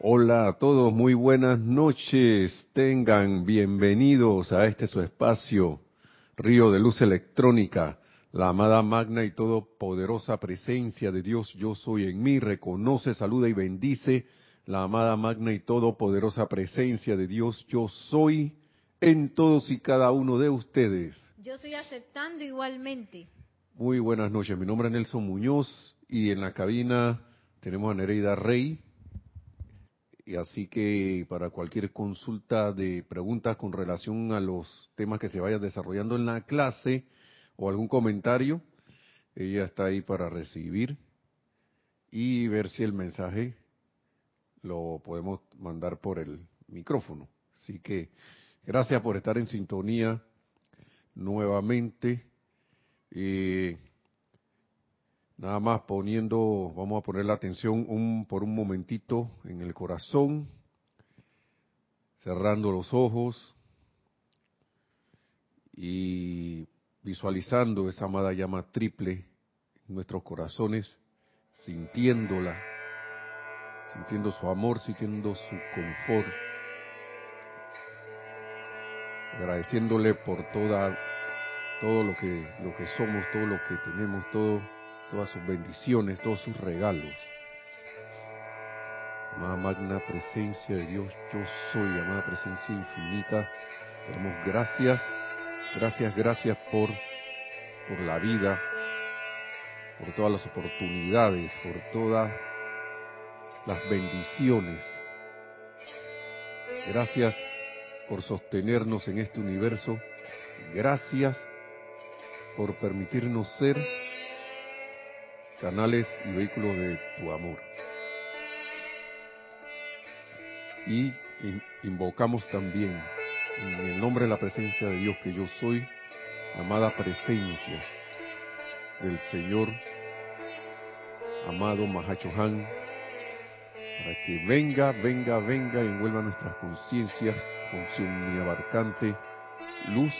Hola a todos, muy buenas noches. Tengan bienvenidos a este su espacio, Río de Luz Electrónica. La amada magna y todopoderosa presencia de Dios, yo soy en mí, reconoce, saluda y bendice la amada magna y todopoderosa presencia de Dios, yo soy en todos y cada uno de ustedes. Yo estoy aceptando igualmente. Muy buenas noches, mi nombre es Nelson Muñoz y en la cabina tenemos a Nereida Rey. Y así que para cualquier consulta de preguntas con relación a los temas que se vayan desarrollando en la clase o algún comentario, ella está ahí para recibir y ver si el mensaje lo podemos mandar por el micrófono. Así que gracias por estar en sintonía nuevamente. Eh, nada más poniendo, vamos a poner la atención un, por un momentito en el corazón, cerrando los ojos y visualizando esa amada llama triple en nuestros corazones, sintiéndola sintiendo su amor, sintiendo su confort, agradeciéndole por toda todo lo que lo que somos, todo lo que tenemos, todo todas sus bendiciones, todos sus regalos. Amada magna presencia de Dios, yo soy, amada presencia infinita. Te damos gracias, gracias, gracias por por la vida, por todas las oportunidades, por toda las bendiciones. Gracias por sostenernos en este universo. Gracias por permitirnos ser canales y vehículos de tu amor. Y invocamos también en el nombre de la presencia de Dios que yo soy, amada presencia del Señor, amado Mahachohan, para que venga, venga, venga y envuelva nuestras conciencias con su abarcante luz,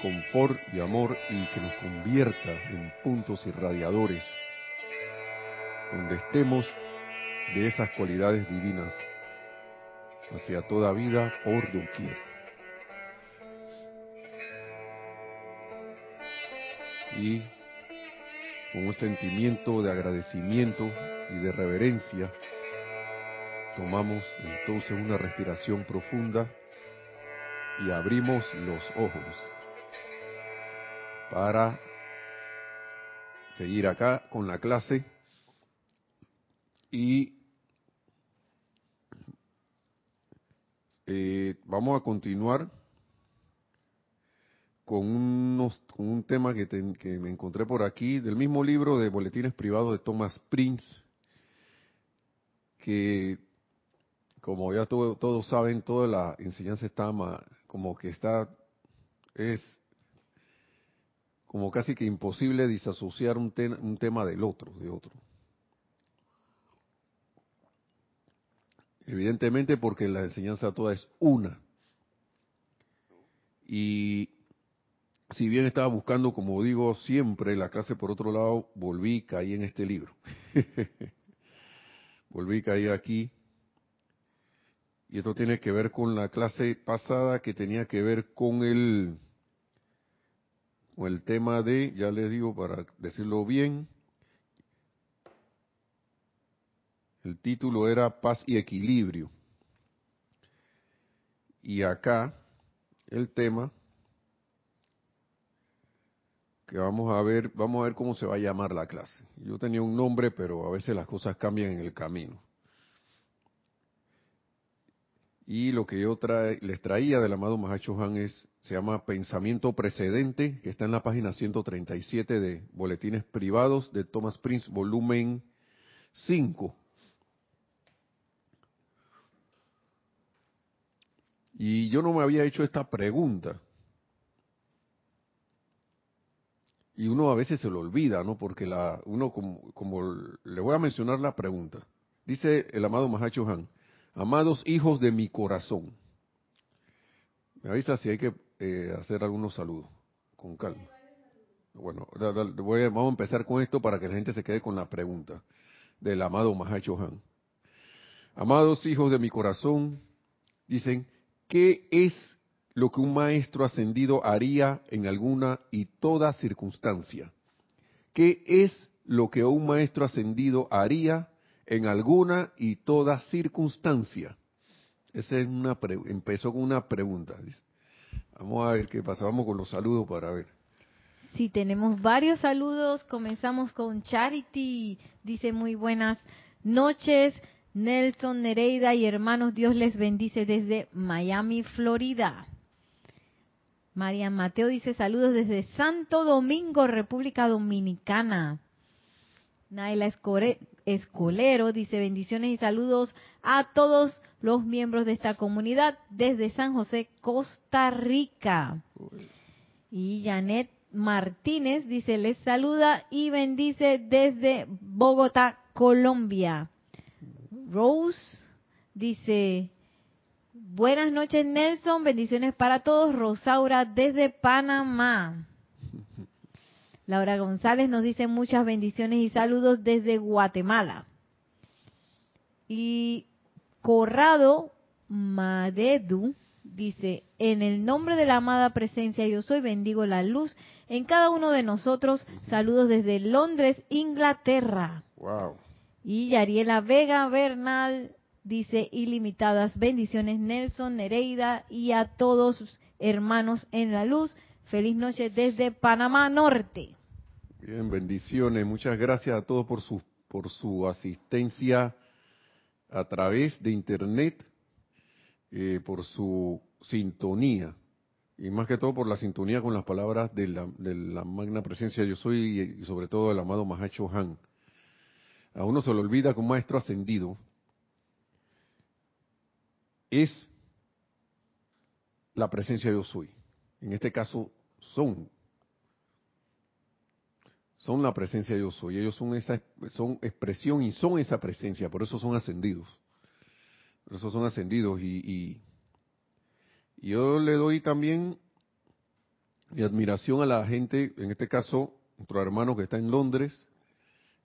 confort y amor y que nos convierta en puntos irradiadores donde estemos de esas cualidades divinas hacia toda vida por doquier. Y con un sentimiento de agradecimiento y de reverencia, tomamos entonces una respiración profunda y abrimos los ojos para seguir acá con la clase. Y eh, vamos a continuar con, unos, con un tema que, que, me encontré por aquí, del mismo libro de Boletines Privados de Thomas Prince, que como ya todos saben, toda la enseñanza está como que está, es como casi que imposible disasociar un, un tema del otro, de otro. Evidentemente porque la enseñanza toda es una. Y si bien estaba buscando, como digo siempre, la clase por otro lado, volví y caí en este libro. volví y caí aquí. Y esto tiene que ver con la clase pasada que tenía que ver con el, con el tema de, ya les digo para decirlo bien, el título era Paz y Equilibrio. Y acá el tema que vamos a ver, vamos a ver cómo se va a llamar la clase. Yo tenía un nombre, pero a veces las cosas cambian en el camino. Y lo que yo les traía del amado Mahacho Han es, se llama Pensamiento Precedente, que está en la página 137 de Boletines Privados de Thomas Prince, volumen 5. Y yo no me había hecho esta pregunta. y uno a veces se lo olvida, ¿no? Porque la, uno, como, como le voy a mencionar la pregunta, dice el amado Mahacho Han, amados hijos de mi corazón. Me avisa si hay que eh, hacer algunos saludos, con calma. Bueno, voy vamos a empezar con esto para que la gente se quede con la pregunta del amado Mahacho Han. Amados hijos de mi corazón, dicen, ¿qué es lo que un maestro ascendido haría en alguna y toda circunstancia? ¿Qué es lo que un maestro ascendido haría en alguna y toda circunstancia? Esa es una empezó con una pregunta. Vamos a ver qué pasa. Vamos con los saludos para ver. Sí, tenemos varios saludos. Comenzamos con Charity. Dice muy buenas noches. Nelson Nereida y hermanos, Dios les bendice desde Miami, Florida. María Mateo dice saludos desde Santo Domingo, República Dominicana. Naila Escolero dice bendiciones y saludos a todos los miembros de esta comunidad desde San José, Costa Rica. Y Janet Martínez dice les saluda y bendice desde Bogotá, Colombia. Rose dice, buenas noches Nelson, bendiciones para todos. Rosaura desde Panamá. Laura González nos dice muchas bendiciones y saludos desde Guatemala. Y Corrado Madedu dice, en el nombre de la amada presencia yo soy, bendigo la luz en cada uno de nosotros. Saludos desde Londres, Inglaterra. Wow. Y Yariela Vega Bernal dice ilimitadas bendiciones Nelson, Nereida y a todos sus hermanos en la luz. Feliz noche desde Panamá Norte. Bien, bendiciones. Muchas gracias a todos por su, por su asistencia a través de Internet, eh, por su sintonía y más que todo por la sintonía con las palabras de la, de la magna presencia yo soy y sobre todo del amado Mahacho Han. A uno se le olvida que un maestro ascendido es la presencia yo soy. En este caso son. Son la presencia yo soy. Ellos son esa son expresión y son esa presencia. Por eso son ascendidos. Por eso son ascendidos. Y, y yo le doy también mi admiración a la gente, en este caso, nuestro hermano que está en Londres,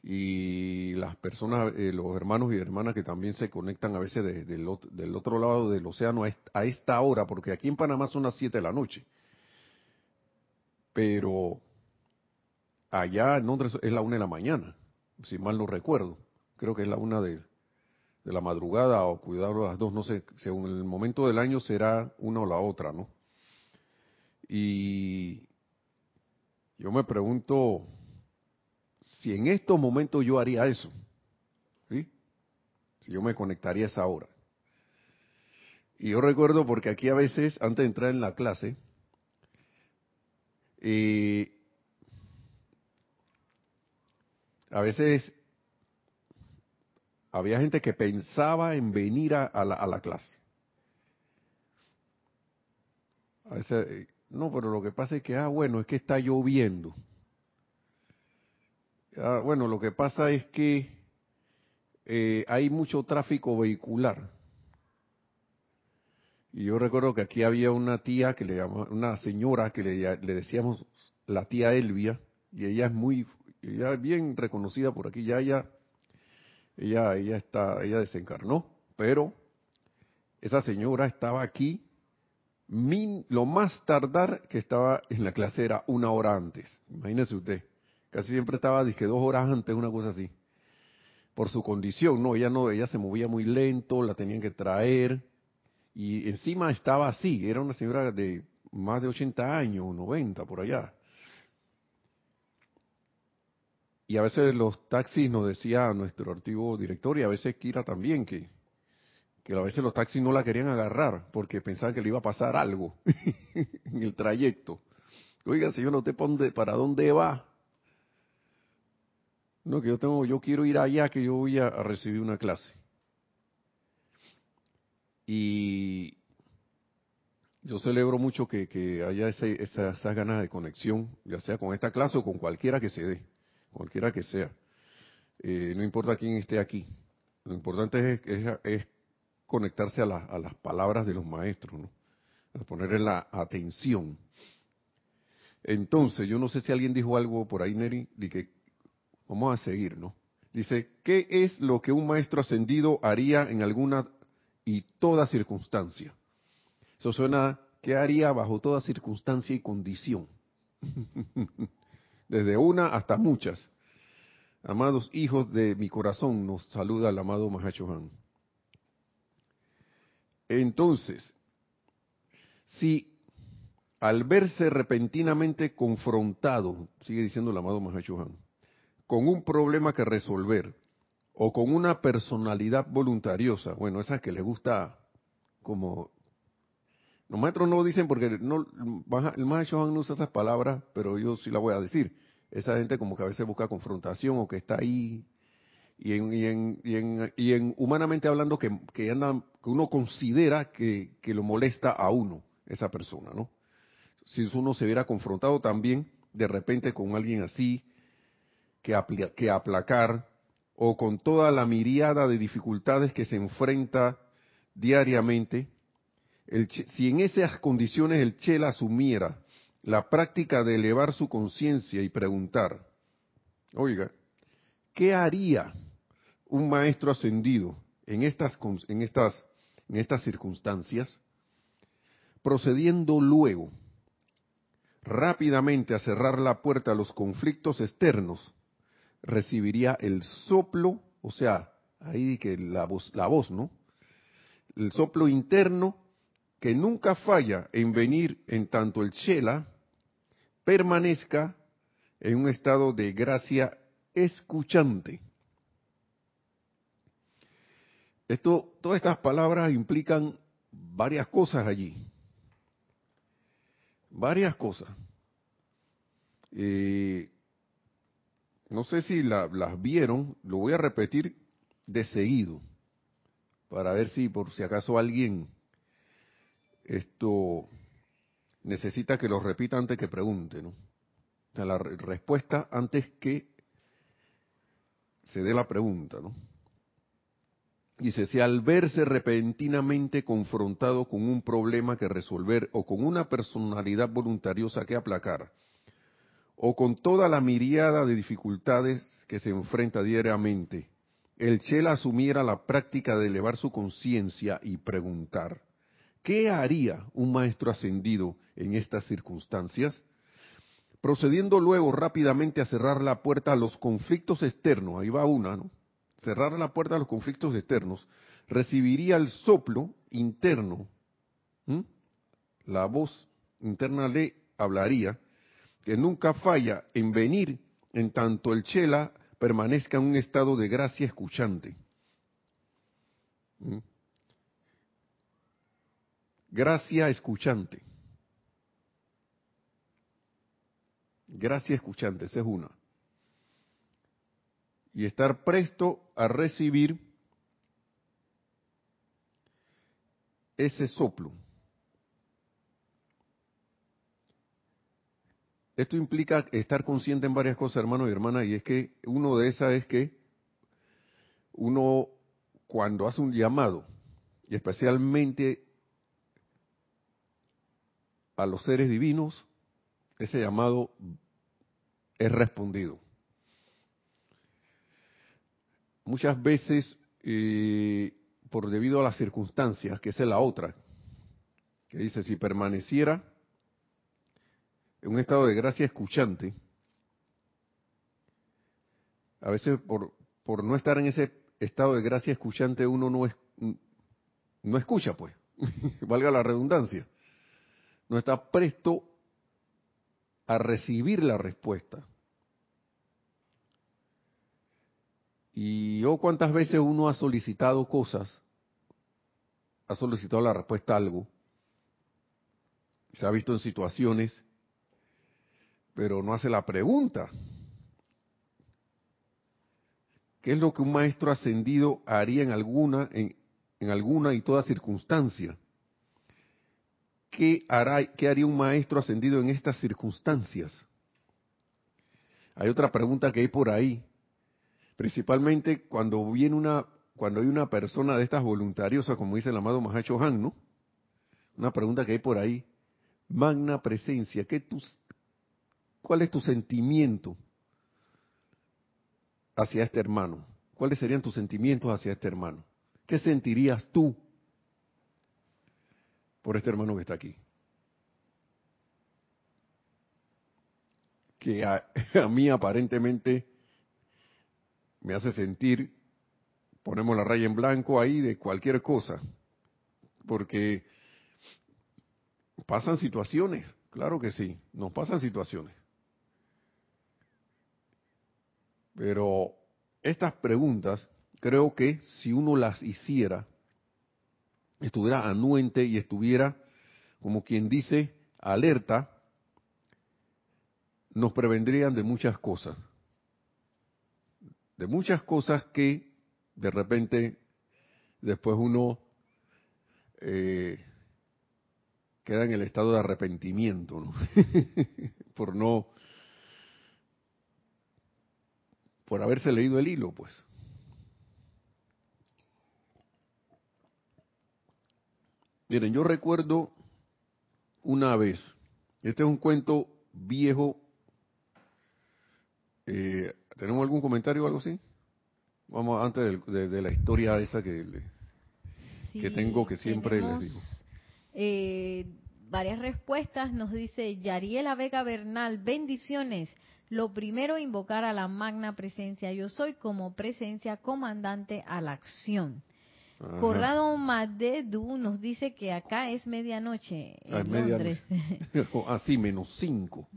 y las personas, eh, los hermanos y hermanas que también se conectan a veces del otro lado del océano a esta hora, porque aquí en Panamá son las 7 de la noche. Pero allá en Londres es la 1 de la mañana, si mal no recuerdo. Creo que es la 1 de, la madrugada o cuidado las dos, no sé, según el momento del año será una o la otra, ¿no? Y yo me pregunto, si en estos momentos yo haría eso, ¿sí? si yo me conectaría a esa hora. Y yo recuerdo porque aquí a veces, antes de entrar en la clase, eh, a veces había gente que pensaba en venir a, la, clase. A veces, no, pero lo que pasa es que, ah, bueno, es que está lloviendo. Ah, bueno, lo que pasa es que eh, hay mucho tráfico vehicular. Y yo recuerdo que aquí había una tía que le llamaba, una señora que le, decíamos la tía Elvia, y ella es muy, ella es bien reconocida por aquí, ya ella, ella, ella está, ella desencarnó, pero esa señora estaba aquí, lo más tardar que estaba en la clase era una hora antes, imagínese usted. Casi siempre estaba, dije, dos horas antes, una cosa así. Por su condición, no, ella no, ella se movía muy lento, la tenían que traer. Y encima estaba así, era una señora de más de 80 años, 90, por allá. Y a veces los taxis nos decía nuestro antiguo director y a veces Kira también que, que a veces los taxis no la querían agarrar porque pensaban que le iba a pasar algo en el trayecto. Oiga, señor, ¿usted para dónde va? No, que yo tengo, yo quiero ir allá, que yo voy a, recibir una clase. Y yo celebro mucho que, haya esas ganas de conexión, ya sea con esta clase o con cualquiera que se dé, cualquiera que sea. Eh, no importa quién esté aquí. Lo importante es, conectarse a, a, las palabras de los maestros, ¿no? A ponerle la atención. Entonces, yo no sé si alguien dijo algo por ahí, Neri, de que Vamos a seguir, ¿no? Dice, ¿qué es lo que un maestro ascendido haría en alguna y toda circunstancia? Eso suena, ¿qué haría bajo toda circunstancia y condición? Desde una hasta muchas. Amados hijos de mi corazón, nos saluda el amado Mahachohan. Entonces, si al verse repentinamente confrontado, sigue diciendo el amado Mahachohan, con un problema que resolver o con una personalidad voluntariosa, bueno, esa que le gusta como... Los maestros no dicen porque no, el Mahachohan no usa esas palabras, pero yo sí la voy a decir. Esa gente como que a veces busca confrontación o que está ahí y en, y en, y en, y en humanamente hablando que, que, anda, que uno considera que, que lo molesta a uno, esa persona, ¿no? si uno se viera confrontado también de repente con alguien así, que, que aplacar, o con toda la miriada de dificultades que se enfrenta diariamente, si en esas condiciones el Chela asumiera la práctica de elevar su conciencia y preguntar, oiga, ¿qué haría un maestro ascendido en estas, en estas, en estas circunstancias? Procediendo luego rápidamente a cerrar la puerta a los conflictos externos, recibiría el soplo, o sea, ahí que la voz, la voz, ¿no? El soplo interno que nunca falla en venir en tanto el chela permanezca en un estado de gracia escuchante. Esto, todas estas palabras implican varias cosas allí varias cosas. Eh, no sé si las vieron, lo voy a repetir de seguido, para ver si por si acaso alguien esto necesita que lo repita antes que pregunte, ¿no? La respuesta antes que se dé la pregunta, ¿no? Dice, si al verse repentinamente confrontado con un problema que resolver o con una personalidad voluntariosa que aplacar, o con toda la miriada de dificultades que se enfrenta diariamente, el Chela asumiera la práctica de elevar su conciencia y preguntar, ¿qué haría un maestro ascendido en estas circunstancias? Procediendo luego rápidamente a cerrar la puerta a los conflictos externos, ahí va una, ¿no? cerrar la puerta a los conflictos externos, recibiría el soplo interno, la voz interna le hablaría, que nunca falla en venir en tanto el chela permanezca en un estado de gracia escuchante. Gracia escuchante. Gracia escuchante, esa es una y estar presto a recibir ese soplo. Esto implica estar consciente en varias cosas, hermanos y hermanas, y es que uno de esas es que uno cuando hace un llamado, y especialmente a los seres divinos, ese llamado es respondido. Muchas veces eh, por debido a las circunstancias, que es la otra, que dice, si permaneciera en un estado de gracia escuchante, a veces por, por no estar en ese estado de gracia escuchante uno no, es, no escucha, pues, valga la redundancia, no está presto a recibir la respuesta. Y yo cuántas veces uno ha solicitado cosas, ha solicitado la respuesta a algo, se ha visto en situaciones, pero no hace la pregunta. ¿Qué es lo que un maestro ascendido haría en alguna, en, alguna y toda circunstancia? ¿Qué, hará, ¿Qué haría un maestro ascendido en estas circunstancias? Hay otra pregunta que hay por ahí principalmente cuando viene una, cuando hay una persona de estas voluntariosas, como dice el amado Mahacho Han, ¿no? Una pregunta que hay por ahí. Magna presencia, ¿qué tus, ¿cuál es tu sentimiento hacia este hermano? ¿Cuáles serían tus sentimientos hacia este hermano? ¿Qué sentirías tú por este hermano que está aquí? Que a, mí aparentemente me hace sentir, ponemos la raya en blanco ahí de cualquier cosa, porque pasan situaciones, claro que sí, nos pasan situaciones. Pero estas preguntas, creo que si uno las hiciera, estuviera anuente y estuviera, como quien dice, alerta, nos prevendrían de muchas cosas. De muchas cosas que de repente después uno eh, queda en el estado de arrepentimiento, ¿no? por no, por haberse leído el hilo, pues. Miren, yo recuerdo una vez, este es un cuento viejo, eh, ¿tenemos algún comentario o algo así? Vamos antes de, la historia esa que, que tengo que siempre les digo. Eh, varias respuestas. Nos dice Yariela Vega Bernal, bendiciones. Lo primero, invocar a la magna presencia. Yo soy como presencia comandante a la acción. Corrado Madedu nos dice que acá es medianoche en ah, Londres. Así, ah, menos cinco.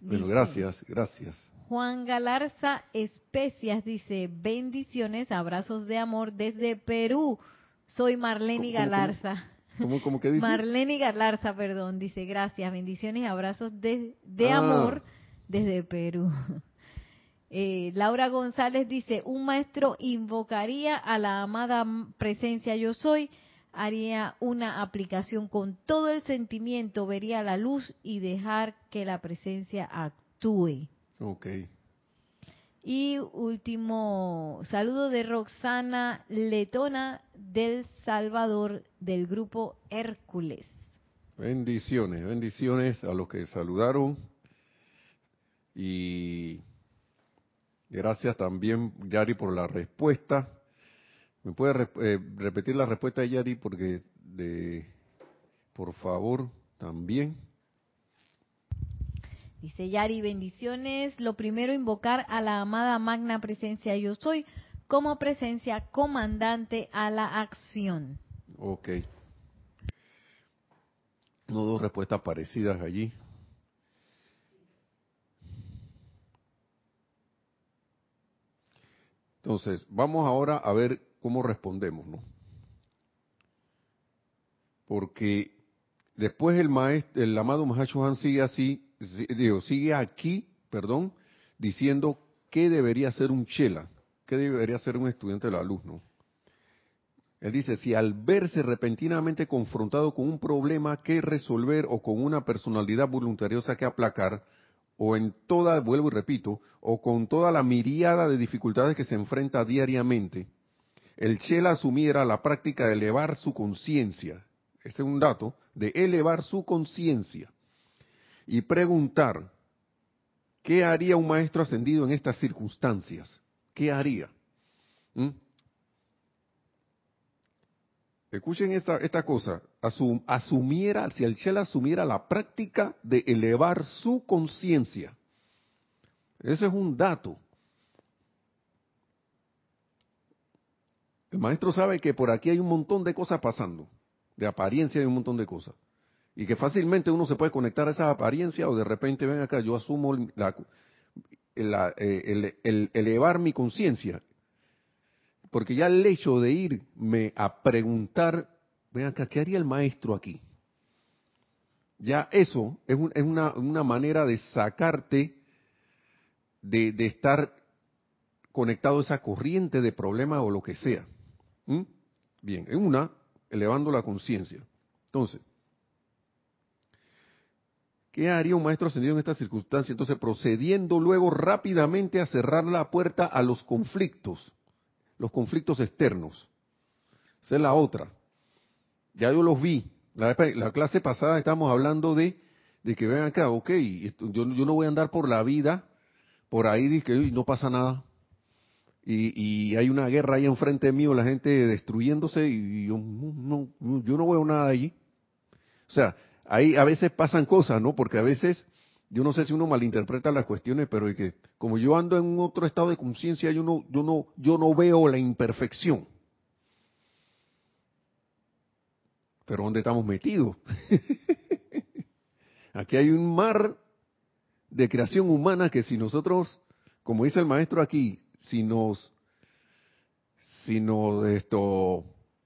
Bueno, gracias, gracias. Juan Galarza Especias dice, bendiciones, abrazos de amor desde Perú. Soy Marlene Galarza. ¿Cómo, cómo que dice? Marlene Galarza, perdón, dice gracias, bendiciones abrazos de, de ah. amor desde Perú. Eh, Laura González dice, un maestro invocaría a la amada presencia yo soy, haría una aplicación con todo el sentimiento, vería la luz y dejar que la presencia actúe. Ok. Y último saludo de Roxana Letona del Salvador del grupo Hércules. Bendiciones, bendiciones a los que saludaron y gracias también Yari por la respuesta. ¿Me puede eh, repetir la respuesta de Yari porque de por favor también? Dice Yari, bendiciones. Lo primero, invocar a la amada magna presencia yo soy como presencia comandante a la acción. Ok. No dos respuestas parecidas allí. Entonces, vamos ahora a ver cómo respondemos, ¿no? Porque después el maestro, el amado Mahacho sigue así digo, sigue aquí, perdón, diciendo qué debería ser un chela, qué debería ser un estudiante de la luz. Él dice, si al verse repentinamente confrontado con un problema que resolver o con una personalidad voluntariosa que aplacar, o en toda, vuelvo y repito, o con toda la miriada de dificultades que se enfrenta diariamente, el Chela asumiera la práctica de elevar su conciencia, ese es un dato, de elevar su conciencia y preguntar, ¿qué haría un maestro ascendido en estas circunstancias? ¿Qué haría? ¿Mm? Escuchen esta, esta cosa, asumiera, si el Chela asumiera la práctica de elevar su conciencia. Ese es un dato. El maestro sabe que por aquí hay un montón de cosas pasando, de apariencia hay un montón de cosas y que fácilmente uno se puede conectar a esa apariencia o de repente ven acá, yo asumo eh, el, elevar mi conciencia, porque ya el hecho de irme a preguntar, ven acá, ¿qué haría el maestro aquí? Ya eso es, una, manera de sacarte de, estar conectado a esa corriente de problema o lo que sea. ¿Mm? Bien, es una, elevando la conciencia. Entonces, ¿Qué haría un maestro ascendido en esta circunstancia? Entonces, procediendo luego rápidamente a cerrar la puerta a los conflictos, los conflictos externos. Esa es la otra. Ya yo los vi. La, clase pasada estábamos hablando de, que ven acá, ok, yo, no voy a andar por la vida, por ahí, que no pasa nada. y, hay una guerra ahí enfrente mío, la gente destruyéndose y yo no, yo no veo nada allí. O sea, ahí a veces pasan cosas, ¿no? Porque a veces, yo no sé si uno malinterpreta las cuestiones, pero que como yo ando en otro estado de conciencia, yo no, yo no, yo no veo la imperfección. Pero ¿dónde estamos metidos? aquí hay un mar de creación humana que si nosotros, como dice el maestro aquí, si nos, si nos, esto,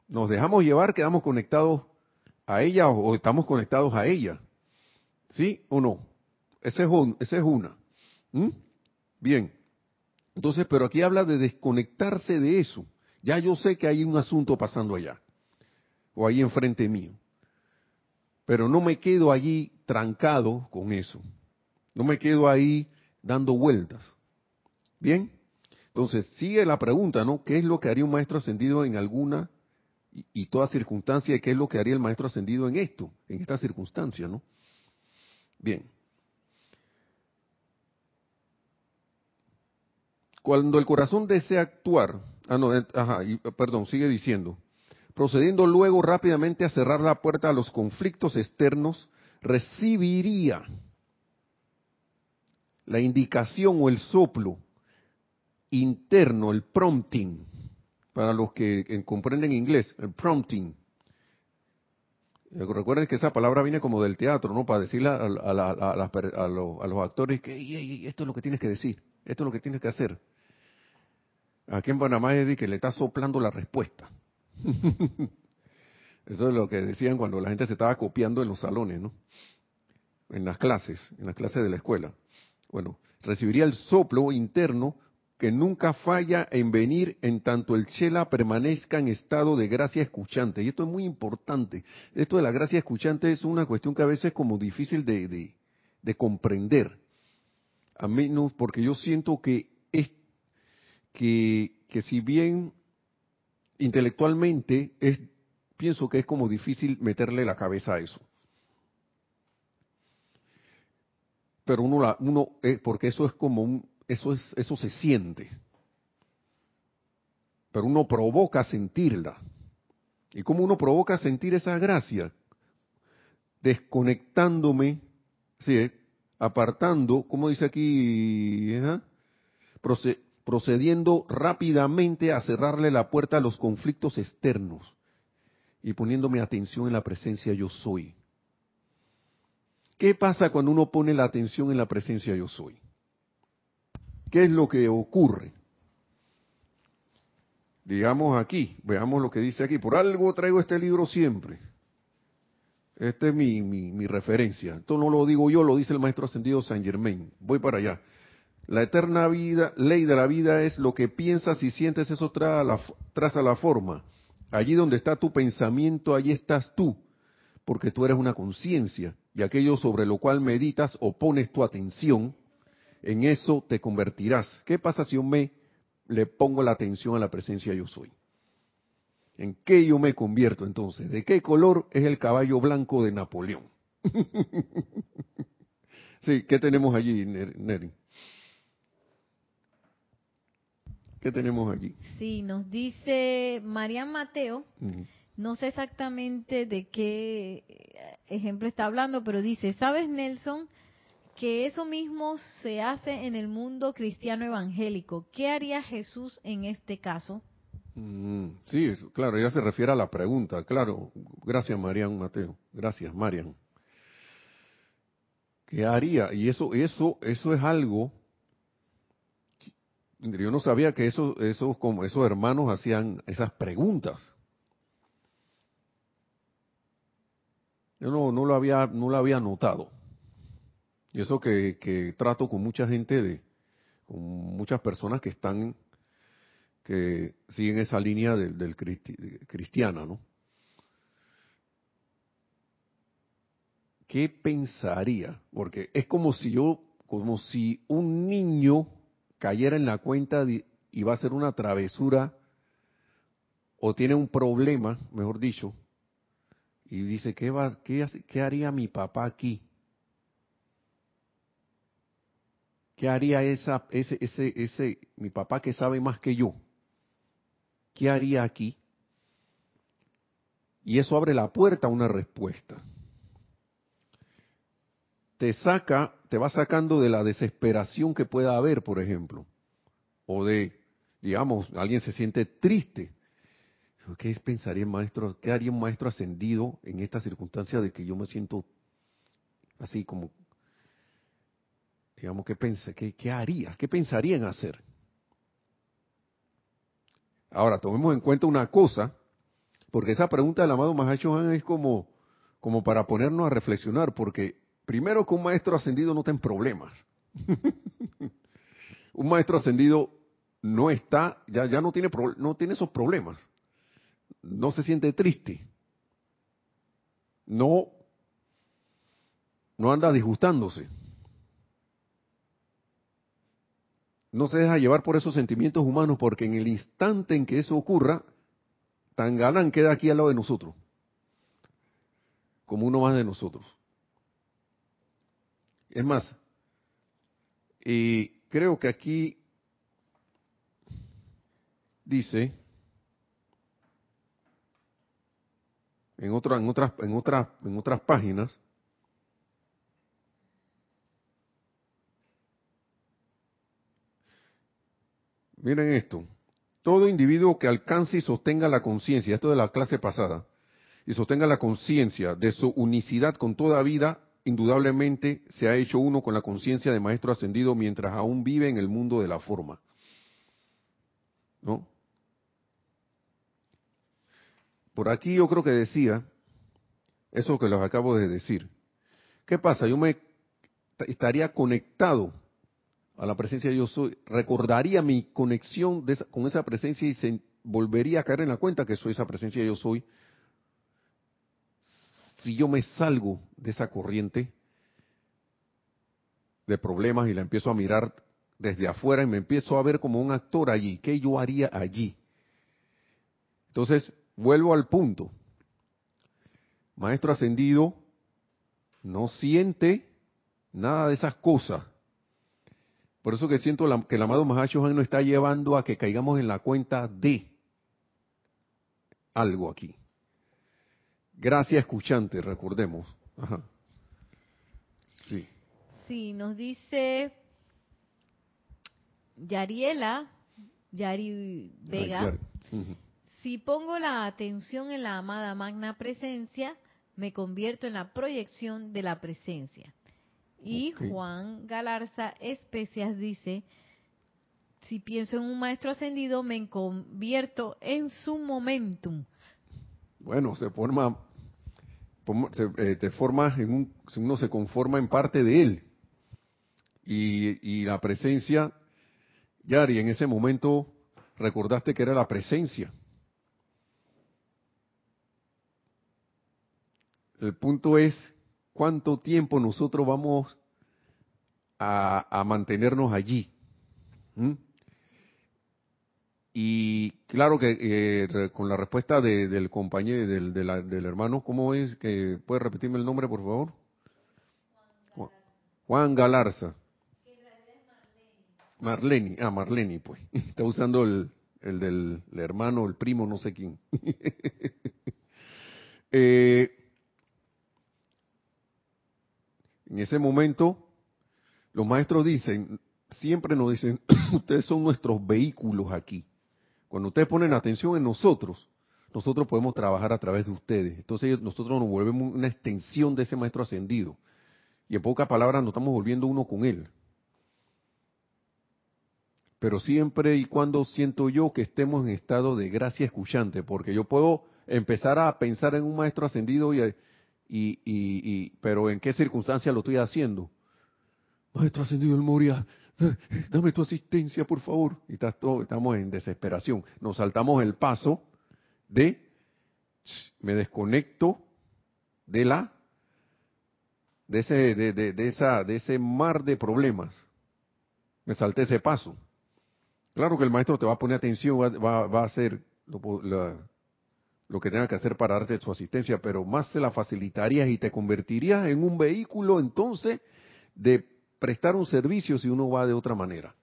nos dejamos llevar, quedamos conectados a ella o, estamos conectados a ella. ¿Sí o no? Esa es, es una. ¿Mm? Bien. Entonces, pero aquí habla de desconectarse de eso. Ya yo sé que hay un asunto pasando allá, o ahí enfrente mío. Pero no me quedo allí trancado con eso. No me quedo ahí dando vueltas. Bien. Entonces, sigue la pregunta, ¿no? ¿Qué es lo que haría un maestro ascendido en alguna y, toda circunstancia? ¿Y qué es lo que haría el maestro ascendido en esto, en esta circunstancia, ¿no? Bien. Cuando el corazón desea actuar, ah, no, eh, ajá, perdón, sigue diciendo, procediendo luego rápidamente a cerrar la puerta a los conflictos externos, recibiría la indicación o el soplo interno, el prompting, para los que comprenden inglés, el prompting. Recuerden que esa palabra viene como del teatro, ¿no? Para decirle a, los, actores que esto es lo que tienes que decir, esto es lo que tienes que hacer. Aquí en Panamá es de que le está soplando la respuesta. Eso es lo que decían cuando la gente se estaba copiando en los salones, ¿no? En las clases, en las clases de la escuela. Bueno, recibiría el soplo interno que nunca falla en venir en tanto el chela permanezca en estado de gracia escuchante. Y esto es muy importante. Esto de la gracia escuchante es una cuestión que a veces es como difícil de, de, comprender. A menos porque yo siento que es que, que si bien intelectualmente es, pienso que es como difícil meterle la cabeza a eso. Pero uno, la, uno eh, porque eso es como un, eso, es, eso se siente. Pero uno provoca sentirla. ¿Y cómo uno provoca sentir esa gracia? Desconectándome, ¿sí? apartando, como dice aquí, procediendo rápidamente a cerrarle la puerta a los conflictos externos y poniéndome atención en la presencia yo soy. ¿Qué pasa cuando uno pone la atención en la presencia yo soy? ¿Qué es lo que ocurre? Digamos aquí, veamos lo que dice aquí. Por algo traigo este libro siempre. Esta es mi, mi, referencia. Esto no lo digo yo, lo dice el maestro ascendido San Germain. Voy para allá. La eterna vida, ley de la vida es lo que piensas y sientes, eso traza la, traza la forma. Allí donde está tu pensamiento, allí estás tú, porque tú eres una conciencia y aquello sobre lo cual meditas o pones tu atención en eso te convertirás. ¿Qué pasa si yo me le pongo la atención a la presencia yo soy? ¿En qué yo me convierto entonces? ¿De qué color es el caballo blanco de Napoleón? sí, ¿qué tenemos allí, Neri? ¿Qué tenemos aquí? Sí, nos dice Marian Mateo, no sé exactamente de qué ejemplo está hablando, pero dice, ¿sabes Nelson? que eso mismo se hace en el mundo cristiano evangélico. ¿Qué haría Jesús en este caso? Mm, sí, claro, ella se refiere a la pregunta, claro. Gracias, Marian Mateo. Gracias, Marian. ¿Qué haría? Y eso, eso, eso es algo. Yo no sabía que eso, esos, como esos hermanos hacían esas preguntas. Yo no, no lo había, no lo había notado. Y eso que, trato con mucha gente, de, con muchas personas que están, que siguen esa línea del, cristiana, ¿no? ¿Qué pensaría? Porque es como si yo, como si un niño cayera en la cuenta y va a hacer una travesura o tiene un problema, mejor dicho, y dice, ¿qué, va, qué, qué haría mi papá aquí? ¿Qué haría esa, ese, ese, ese, mi papá que sabe más que yo? ¿Qué haría aquí? Y eso abre la puerta a una respuesta. Te saca, te va sacando de la desesperación que pueda haber, por ejemplo, o de, digamos, alguien se siente triste. ¿Qué pensaría el maestro? ¿Qué haría un maestro ascendido en esta circunstancia de que yo me siento así como, digamos, ¿qué, qué, qué haría? ¿Qué pensarían hacer? Ahora, tomemos en cuenta una cosa, porque esa pregunta del amado Mahacho es como, como para ponernos a reflexionar, porque primero que un maestro ascendido no está problemas. un maestro ascendido no está, ya, ya no, tiene, no tiene esos problemas. No se siente triste. No, no anda disgustándose. No se deja llevar por esos sentimientos humanos porque en el instante en que eso ocurra, Tangalán queda aquí al lado de nosotros, como uno más de nosotros. Es más, y creo que aquí dice en, otra, en otras en otras en otras páginas miren esto todo individuo que alcance y sostenga la conciencia, esto de la clase pasada, y sostenga la conciencia de su unicidad con toda vida, indudablemente se ha hecho uno con la conciencia de Maestro Ascendido mientras aún vive en el mundo de la forma. ¿No? Por aquí yo creo que decía eso que les acabo de decir. ¿Qué pasa? Yo me estaría conectado a la presencia de yo soy, recordaría mi conexión con esa presencia y se volvería a caer en la cuenta que soy esa presencia de yo soy. Si yo me salgo de esa corriente de problemas y la empiezo a mirar desde afuera y me empiezo a ver como un actor allí, ¿qué yo haría allí? Entonces, vuelvo al punto. Maestro ascendido no siente nada de esas cosas por eso que siento que el amado Mahashohan nos está llevando a que caigamos en la cuenta de algo aquí. Gracias, escuchante, recordemos. Sí. Sí, nos dice Yariela, Yari Vega, si pongo la atención en la amada magna presencia, me convierto en la proyección de la presencia. Y Juan Galarza Especias dice, si pienso en un maestro ascendido, me convierto en su momentum. Bueno, se forma, eh, te forma en un, uno se conforma en parte de él. Y, y la presencia, Yari, en ese momento recordaste que era la presencia. El punto es cuánto tiempo nosotros vamos a, mantenernos allí. Y claro que eh, con la respuesta del compañero, del, hermano, ¿cómo es? que ¿Puede repetirme el nombre, por favor? Juan Galarza. Marleni, ah, Marleni, pues. Está usando el, el del hermano, el primo, no sé quién. eh, En ese momento, los maestros dicen, siempre nos dicen, ustedes son nuestros vehículos aquí. Cuando ustedes ponen atención en nosotros, nosotros podemos trabajar a través de ustedes. Entonces nosotros nos volvemos una extensión de ese maestro ascendido. Y en pocas palabras nos estamos volviendo uno con él. Pero siempre y cuando siento yo que estemos en estado de gracia escuchante, porque yo puedo empezar a pensar en un maestro ascendido y, y, y, pero ¿en qué circunstancia lo estoy haciendo? Maestro ascendido el Moria, dame tu asistencia, por favor. Y estamos en desesperación. Nos saltamos el paso de me desconecto de la de ese de, de, esa de ese mar de problemas. Me salté ese paso. Claro que el maestro te va a poner atención, va, va, a hacer la, lo que tenga que hacer para darte su asistencia, pero más se la facilitarías y te convertirías en un vehículo entonces de prestar un servicio si uno va de otra manera.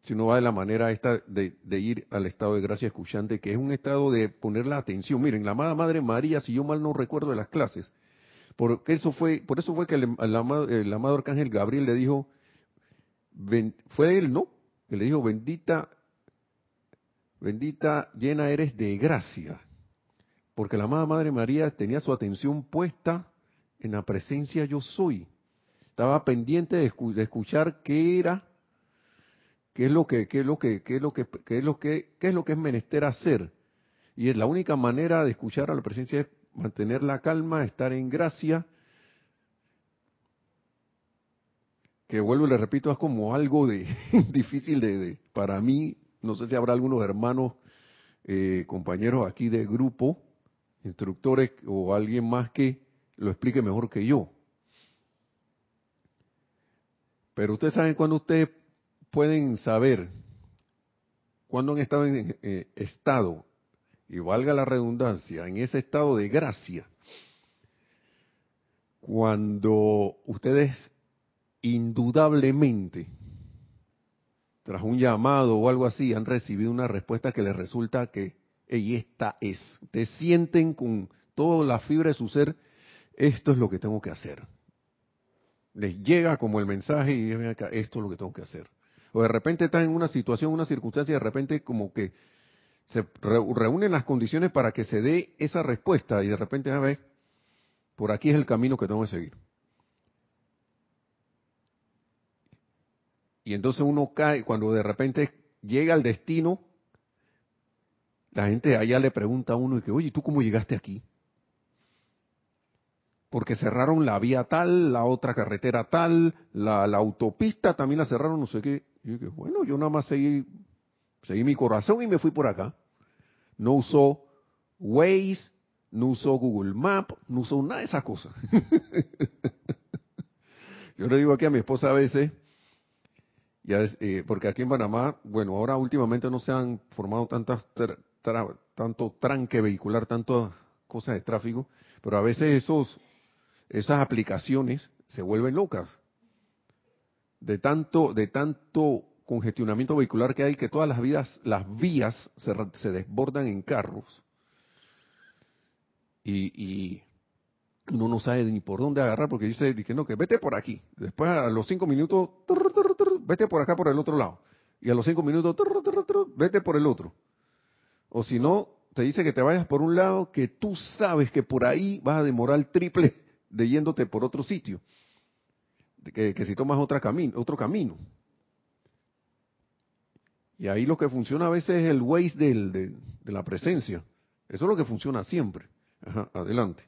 Si uno va de la manera esta de, ir al estado de gracia escuchante, que es un estado de poner la atención. Miren, la amada Madre María, si yo mal no recuerdo de las clases, porque eso fue, por eso fue que el, el, amado, Arcángel Gabriel le dijo, fue él, ¿no? Que le dijo, bendita, bendita llena eres de gracia. Porque la amada Madre María tenía su atención puesta en la presencia yo soy. Estaba pendiente de, escuchar qué era, qué es lo que, qué es lo que, qué es lo que, qué es lo que, qué es lo que es menester hacer. Y es la única manera de escuchar a la presencia es mantener la calma, estar en gracia, que vuelvo y le repito, es como algo de difícil de, para mí, no sé si habrá algunos hermanos, eh, compañeros aquí de grupo, instructores o alguien más que lo explique mejor que yo. Pero ustedes saben cuando ustedes pueden saber cuando han estado en eh, estado y valga la redundancia, en ese estado de gracia, cuando ustedes indudablemente, tras un llamado o algo así, han recibido una respuesta que les resulta que, y esta es, te sienten con toda la fibra de su ser, esto es lo que tengo que hacer. Les llega como el mensaje y esto es lo que tengo que hacer. O de repente están en una situación, una circunstancia, y de repente como que se reúnen las condiciones para que se dé esa respuesta y de repente, a ver, por aquí es el camino que tengo que seguir. Y entonces uno cae, cuando de repente llega al destino, la gente allá le pregunta a uno y que, oye, ¿tú cómo llegaste aquí? Porque cerraron la vía tal, la otra carretera tal, la, autopista también la cerraron, no sé qué. Y yo bueno, yo nada más seguí Seguí mi corazón y me fui por acá. No usó Waze, no usó Google Map, no usó nada de esas cosas. Yo le digo aquí a mi esposa a veces, ya eh, porque aquí en Panamá, bueno, ahora últimamente no se han formado tantas tanto tranque vehicular, tantas cosas de tráfico, pero a veces esos esas aplicaciones se vuelven locas. De tanto de tanto congestionamiento vehicular que hay, que todas las vías, se, desbordan en carros y, uno no sabe ni por dónde agarrar porque dice que no, que vete por aquí. Después a los cinco minutos, vete por acá por el otro lado. Y a los cinco minutos, vete por el otro. O si no, te dice que te vayas por un lado que tú sabes que por ahí vas a demorar triple de yéndote por otro sitio. Que, que si tomas otra camino, otro camino. Y ahí lo que funciona a veces es el waste de, la presencia. Eso es lo que funciona siempre. adelante.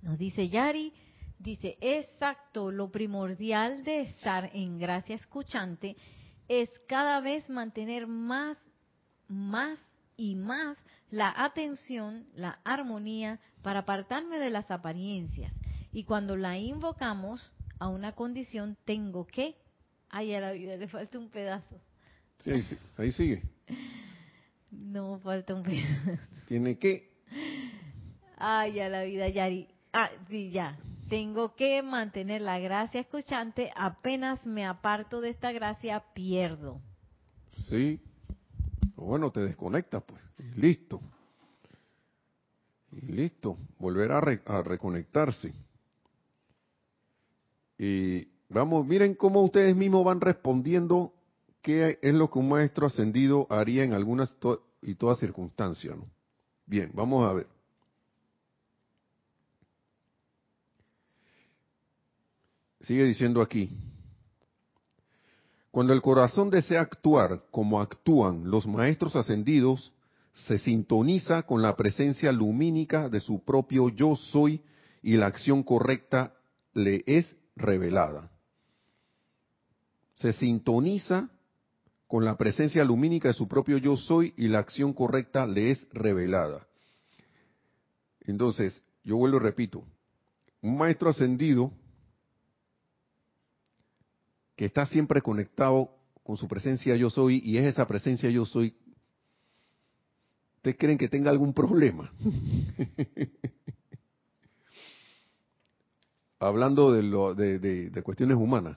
Nos dice Yari, dice, exacto, lo primordial de estar en gracia escuchante es cada vez mantener más, más y más la atención, la armonía, para apartarme de las apariencias. Y cuando la invocamos a una condición, tengo que, ay, a la vida le falta un pedazo. Sí, ahí, sigue. No, falta un poco. Tiene que. Ay, ya la vida, Yari. Ah, sí, ya. Tengo que mantener la gracia escuchante. Apenas me aparto de esta gracia, pierdo. Sí. Bueno, te desconectas, pues. listo. Listo. Volver a reconectarse. Y vamos, miren cómo ustedes mismos van respondiendo qué es lo que un maestro ascendido haría en algunas y todas circunstancias. Bien, vamos a ver. Sigue diciendo aquí. Cuando el corazón desea actuar como actúan los maestros ascendidos, se sintoniza con la presencia lumínica de su propio yo soy y la acción correcta le es revelada. Se sintoniza con la presencia lumínica de su propio yo soy y la acción correcta le es revelada. Entonces, yo vuelvo y repito, un maestro ascendido que está siempre conectado con su presencia yo soy y es esa presencia yo soy, ¿ustedes creen que tenga algún problema? hablando de, lo, de, cuestiones humanas.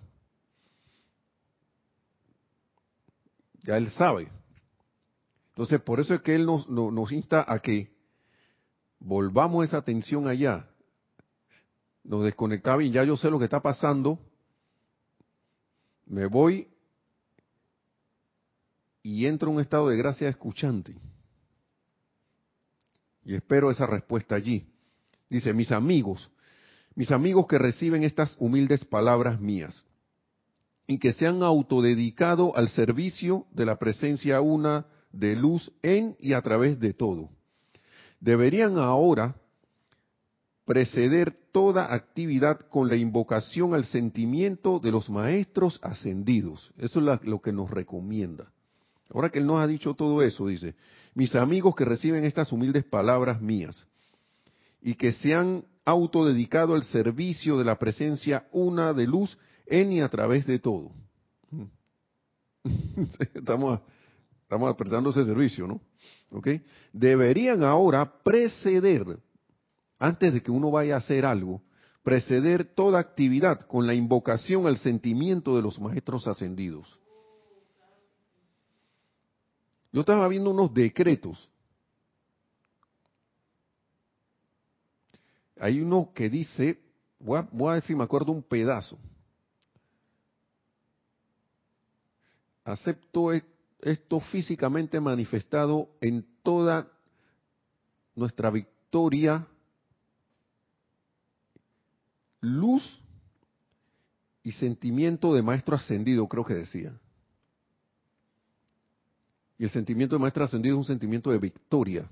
Ya él sabe. Entonces, por eso es que él nos, nos, insta a que volvamos esa atención allá. Nos desconectaba y ya yo sé lo que está pasando. Me voy y entro en un estado de gracia escuchante. Y espero esa respuesta allí. Dice, mis amigos, mis amigos que reciben estas humildes palabras mías y que se han autodedicado al servicio de la presencia una de luz en y a través de todo. Deberían ahora preceder toda actividad con la invocación al sentimiento de los maestros ascendidos. Eso es lo que nos recomienda. Ahora que él nos ha dicho todo eso, dice, mis amigos que reciben estas humildes palabras mías y que se han autodedicado al servicio de la presencia una de luz en y a través de todo. estamos, estamos prestando ese servicio, ¿no? Deberían ahora preceder, antes de que uno vaya a hacer algo, preceder toda actividad con la invocación al sentimiento de los maestros ascendidos. Yo estaba viendo unos decretos. Hay uno que dice, voy a, voy a me acuerdo un pedazo. Acepto e, esto físicamente manifestado en toda nuestra victoria, luz y sentimiento de maestro ascendido, creo que decía. Y el sentimiento de maestro ascendido es un sentimiento de victoria.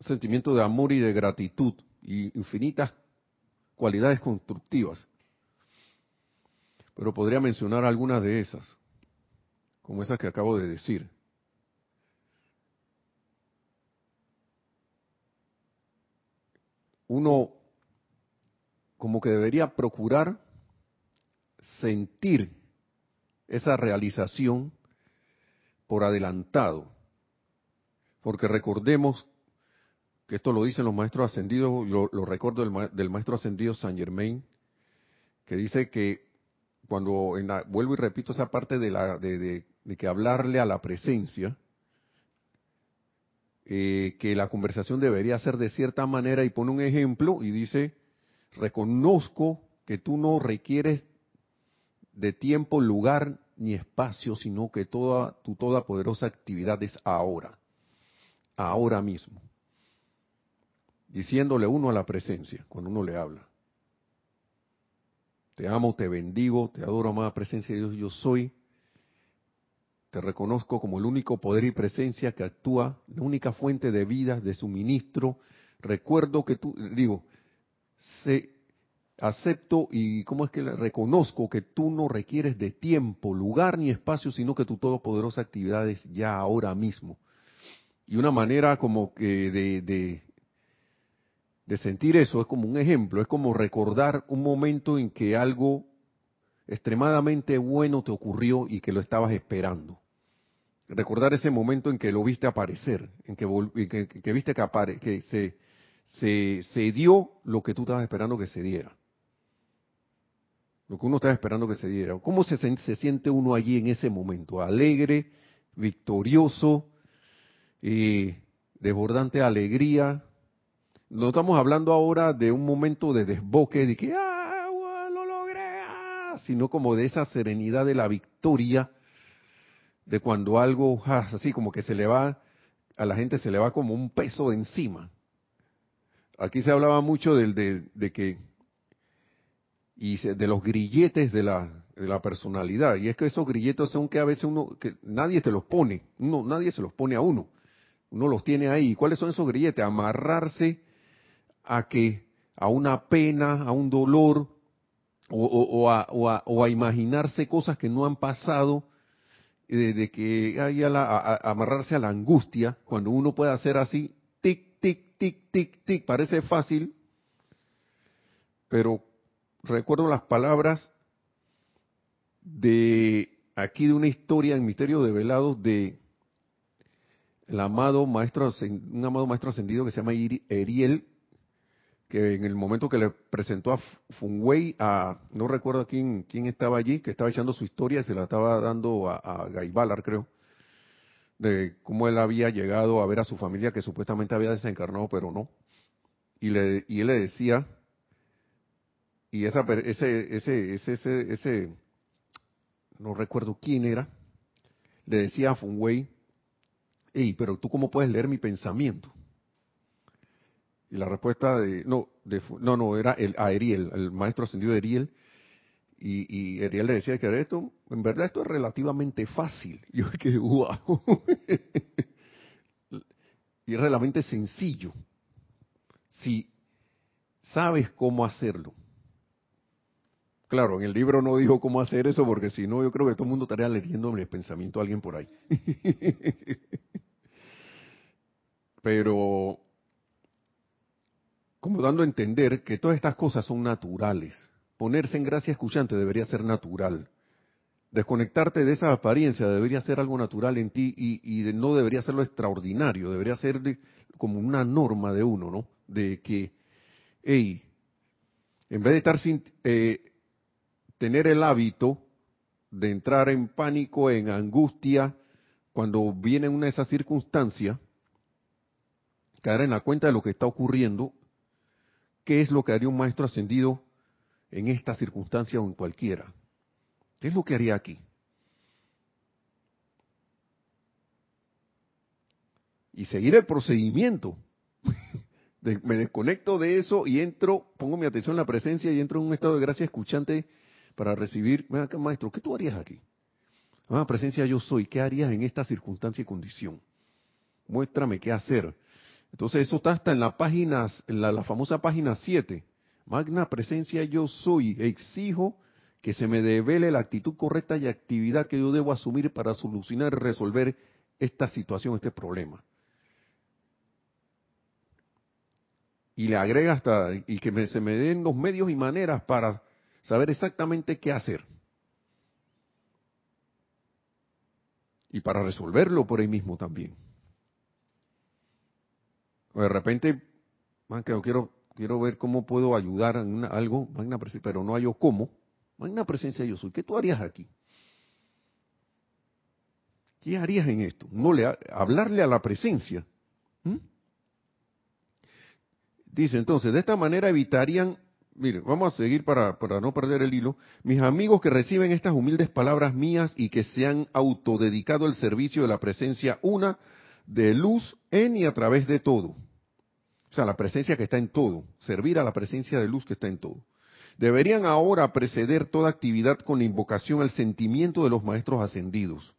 Sentimiento de amor y de gratitud y infinitas cualidades constructivas. Pero podría mencionar algunas de esas, como esas que acabo de decir. Uno como que debería procurar sentir esa realización por adelantado. Porque recordemos que esto lo dicen los maestros ascendidos, lo, recuerdo del, maestro ascendido Saint Germain, que dice que cuando, en vuelvo y repito esa parte de, la, de, que hablarle a la presencia, eh, que la conversación debería ser de cierta manera y pone un ejemplo y dice, reconozco que tú no requieres de tiempo, lugar ni espacio, sino que toda tu toda poderosa actividad es ahora, ahora mismo. Diciéndole uno a la presencia cuando uno le habla. Te amo, te bendigo, te adoro, amada presencia de Dios, yo soy. Te reconozco como el único poder y presencia que actúa, la única fuente de vida, de suministro. Recuerdo que tú, digo, sé, acepto y cómo es que reconozco que tú no requieres de tiempo, lugar ni espacio, sino que tu todopoderosa actividad es ya ahora mismo. Y una manera como que de, de, de sentir eso es como un ejemplo, es como recordar un momento en que algo extremadamente bueno te ocurrió y que lo estabas esperando. Recordar ese momento en que lo viste aparecer, en que, que, viste que, apare, que se, se, se dio lo que tú estabas esperando que se diera lo que uno estaba esperando que se diera. ¿Cómo se, se siente uno allí en ese momento? Alegre, victorioso, eh, desbordante alegría. No estamos hablando ahora de un momento de desboque, de que ¡ah! Ah", sino como de esa serenidad de la victoria, de cuando algo, así como que se le va, a la gente se le va como un peso encima. Aquí se hablaba mucho del, de que y de los grilletes de la, de la personalidad. Y es que esos grilletes son que a veces uno, que nadie te los pone, uno, nadie se los pone a uno. Uno los tiene ahí. ¿Cuáles son esos grilletes? Amarrarse a que, a una pena, a un dolor, o, a, o, a, imaginarse cosas que no han pasado, de, de que hay a, la, amarrarse a la angustia, cuando uno puede hacer así, tic, tic, tic, tic, tic, parece fácil, pero recuerdo las palabras de aquí de una historia en Misterio de Velados de el amado maestro, un amado maestro ascendido que se llama Eriel, que en el momento que le presentó a Funwei, a, no recuerdo quién, quién estaba allí, que estaba echando su historia, se la estaba dando a, a Gaibalar, creo, de cómo él había llegado a ver a su familia que supuestamente había desencarnado, pero no. Y, le, y él le decía, y esa, ese, ese, ese, ese, ese, no recuerdo quién era, le decía a Funwei, hey, pero tú cómo puedes leer mi pensamiento? Y la respuesta de, no, de, no, no, era el, a Eriel, el maestro ascendido de Eriel, y, y Eriel le decía que esto, en verdad esto es relativamente fácil. Y yo que, wow. y es relativamente sencillo. Si sabes cómo hacerlo. Claro, en el libro no dijo cómo hacer eso, porque si no, yo creo que todo el mundo estaría leyendo el pensamiento a alguien por ahí. Pero como dando a entender que todas estas cosas son naturales. Ponerse en gracia escuchante debería ser natural. Desconectarte de esa apariencia debería ser algo natural en ti y, no debería ser lo extraordinario, debería ser como una norma de uno, ¿no? De que, hey, en vez de estar sin eh, tener el hábito de entrar en pánico, en angustia, cuando viene una de esas circunstancias, caer en la cuenta de lo que está ocurriendo ¿Qué es lo que haría un maestro ascendido en esta circunstancia o en cualquiera? ¿Qué es lo que haría aquí? Y seguir el procedimiento. me desconecto de eso y entro, pongo mi atención en la presencia y entro en un estado de gracia escuchante para recibir, ven acá maestro, ¿qué tú harías aquí? Ah, presencia yo soy, ¿qué harías en esta circunstancia y condición? Muéstrame qué hacer. Entonces eso está hasta en la página, en la, famosa página 7. Magna presencia yo soy, exijo que se me devele la actitud correcta y actividad que yo debo asumir para solucionar y resolver esta situación, este problema. Y le agrega hasta, y que se me den los medios y maneras para saber exactamente qué hacer. Y para resolverlo por ahí mismo también de repente, man, que quiero, quiero ver cómo puedo ayudar en algo, magna presencia, pero no hallo cómo. Magna presencia yo soy. ¿Qué tú harías aquí? ¿Qué harías en esto? No le hablarle a la presencia. Dice entonces, de esta manera evitarían, mire, vamos a seguir para, para no perder el hilo, mis amigos que reciben estas humildes palabras mías y que se han autodedicado al servicio de la presencia una de luz en y a través de todo. O sea, la presencia que está en todo, servir a la presencia de luz que está en todo. Deberían ahora preceder toda actividad con la invocación al sentimiento de los maestros ascendidos.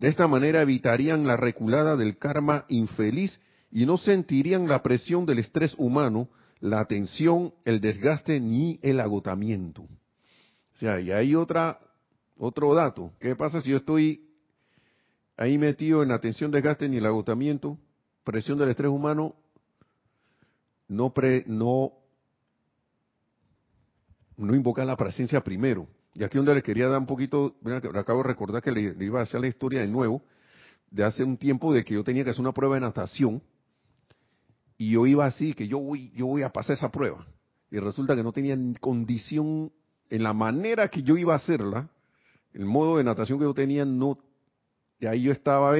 De esta manera evitarían la reculada del karma infeliz y no sentirían la presión del estrés humano, la tensión, el desgaste ni el agotamiento. O sea, y hay otra, otro dato. ¿Qué pasa si yo estoy ahí metido en la tensión, desgaste ni el agotamiento, presión del estrés humano? No, pre, no, no invocar la presencia primero. Y aquí donde le quería dar un poquito, acabo de recordar que le, iba a hacer la historia de nuevo, de hace un tiempo de que yo tenía que hacer una prueba de natación, y yo iba así, que yo voy, yo voy a pasar esa prueba. Y resulta que no tenía condición, en la manera que yo iba a hacerla, el modo de natación que yo tenía, no, de ahí yo estaba,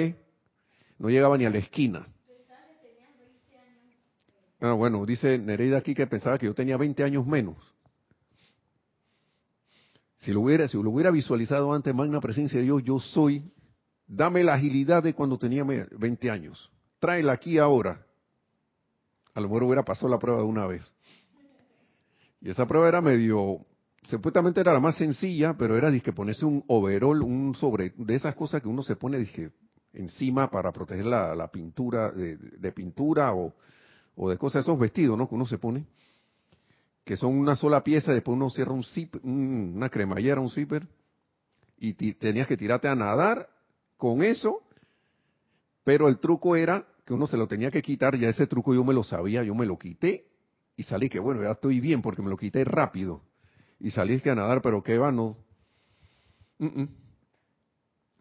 no llegaba ni a la esquina. Ah, bueno, dice Nereida aquí que pensaba que yo tenía 20 años menos. Si lo hubiera, si lo hubiera visualizado antes, magna presencia de Dios, yo soy, dame la agilidad de cuando tenía 20 años. Tráela aquí ahora. A lo mejor hubiera pasado la prueba de una vez. Y esa prueba era medio, supuestamente era la más sencilla, pero era que ponerse un overall, un sobre, de esas cosas que uno se pone, dije, encima para proteger la, pintura, de pintura o o de cosas, esos vestidos, ¿no? Que uno se pone, que son una sola pieza, después uno cierra un zip, una cremallera, un zipper, y tenías que tirarte a nadar con eso, pero el truco era que uno se lo tenía que quitar, ya ese truco yo me lo sabía, yo me lo quité, y salí que bueno, ya estoy bien porque me lo quité rápido, y salí que a nadar, pero qué va, no,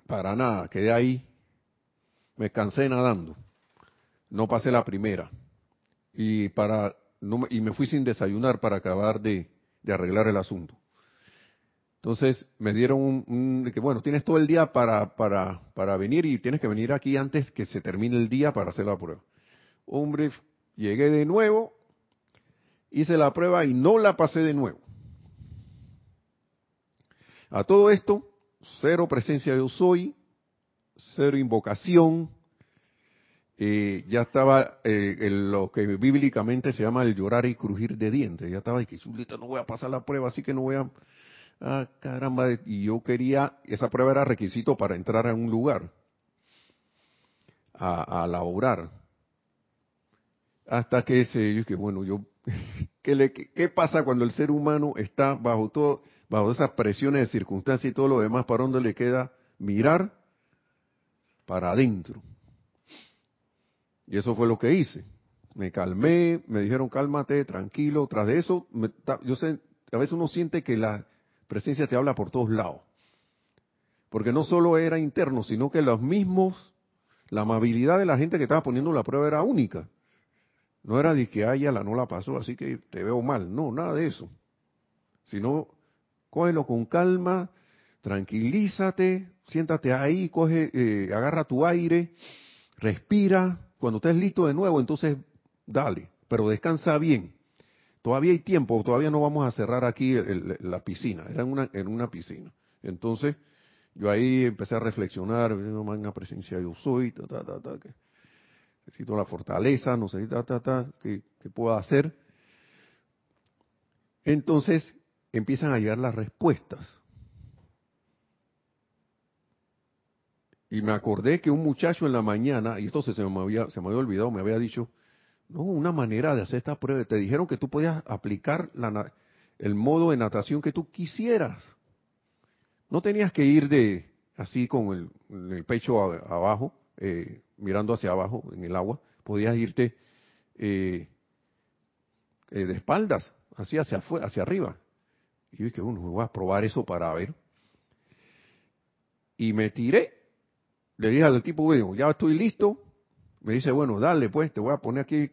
para nada, quedé ahí, me cansé nadando, no pasé la primera. Y para y me fui sin desayunar para acabar de, arreglar el asunto. Entonces me dieron un, que bueno, tienes todo el día para, para, para venir y tienes que venir aquí antes que se termine el día para hacer la prueba. Hombre, llegué de nuevo, hice la prueba y no la pasé de nuevo. A todo esto, cero presencia de yo cero invocación, eh, ya estaba eh, lo que bíblicamente se llama el llorar y crujir de dientes. Ya estaba y que no voy a pasar la prueba, así que no voy a... Ah, caramba, y yo quería, esa prueba era requisito para entrar a un lugar, a, a laborar. Hasta que ese, yo que bueno, yo, ¿qué, le, ¿qué pasa cuando el ser humano está bajo todo, bajo esas presiones de circunstancias y todo lo demás, para dónde le queda mirar? Para adentro y eso fue lo que hice. Me calmé, me dijeron cálmate, tranquilo. Tras de eso, yo sé, a veces uno siente que la presencia te habla por todos lados. Porque no solo era interno, sino que los mismos, la amabilidad de la gente que estaba poniendo la prueba era única. No era de que, haya la no la pasó, así que te veo mal. No, nada de eso. Sino, cógelo con calma, tranquilízate, siéntate ahí, coge, eh, agarra tu aire, respira, cuando estés listo de nuevo, entonces dale, pero descansa bien. Todavía hay tiempo, todavía no vamos a cerrar aquí la piscina, era en una, en una piscina. Entonces, yo ahí empecé a reflexionar, una presencia yo soy, ta, ta, necesito la fortaleza, no sé, ta, ta, ta, ¿qué, qué puedo hacer? Entonces, empiezan a llegar las respuestas. Y me acordé que un muchacho en la mañana, y esto se, me, había, se me había olvidado, me había dicho, no, una manera de hacer esta prueba, te dijeron que tú podías aplicar la, el modo de natación que tú quisieras. No tenías que ir de así con el, pecho abajo, eh, mirando hacia abajo en el agua, podías irte eh, eh, de espaldas, así hacia, hacia arriba. Y yo dije, bueno, voy a probar eso para ver. Y me tiré le dije al tipo, bueno, ya estoy listo. Me dice, bueno, dale pues, te voy a poner aquí,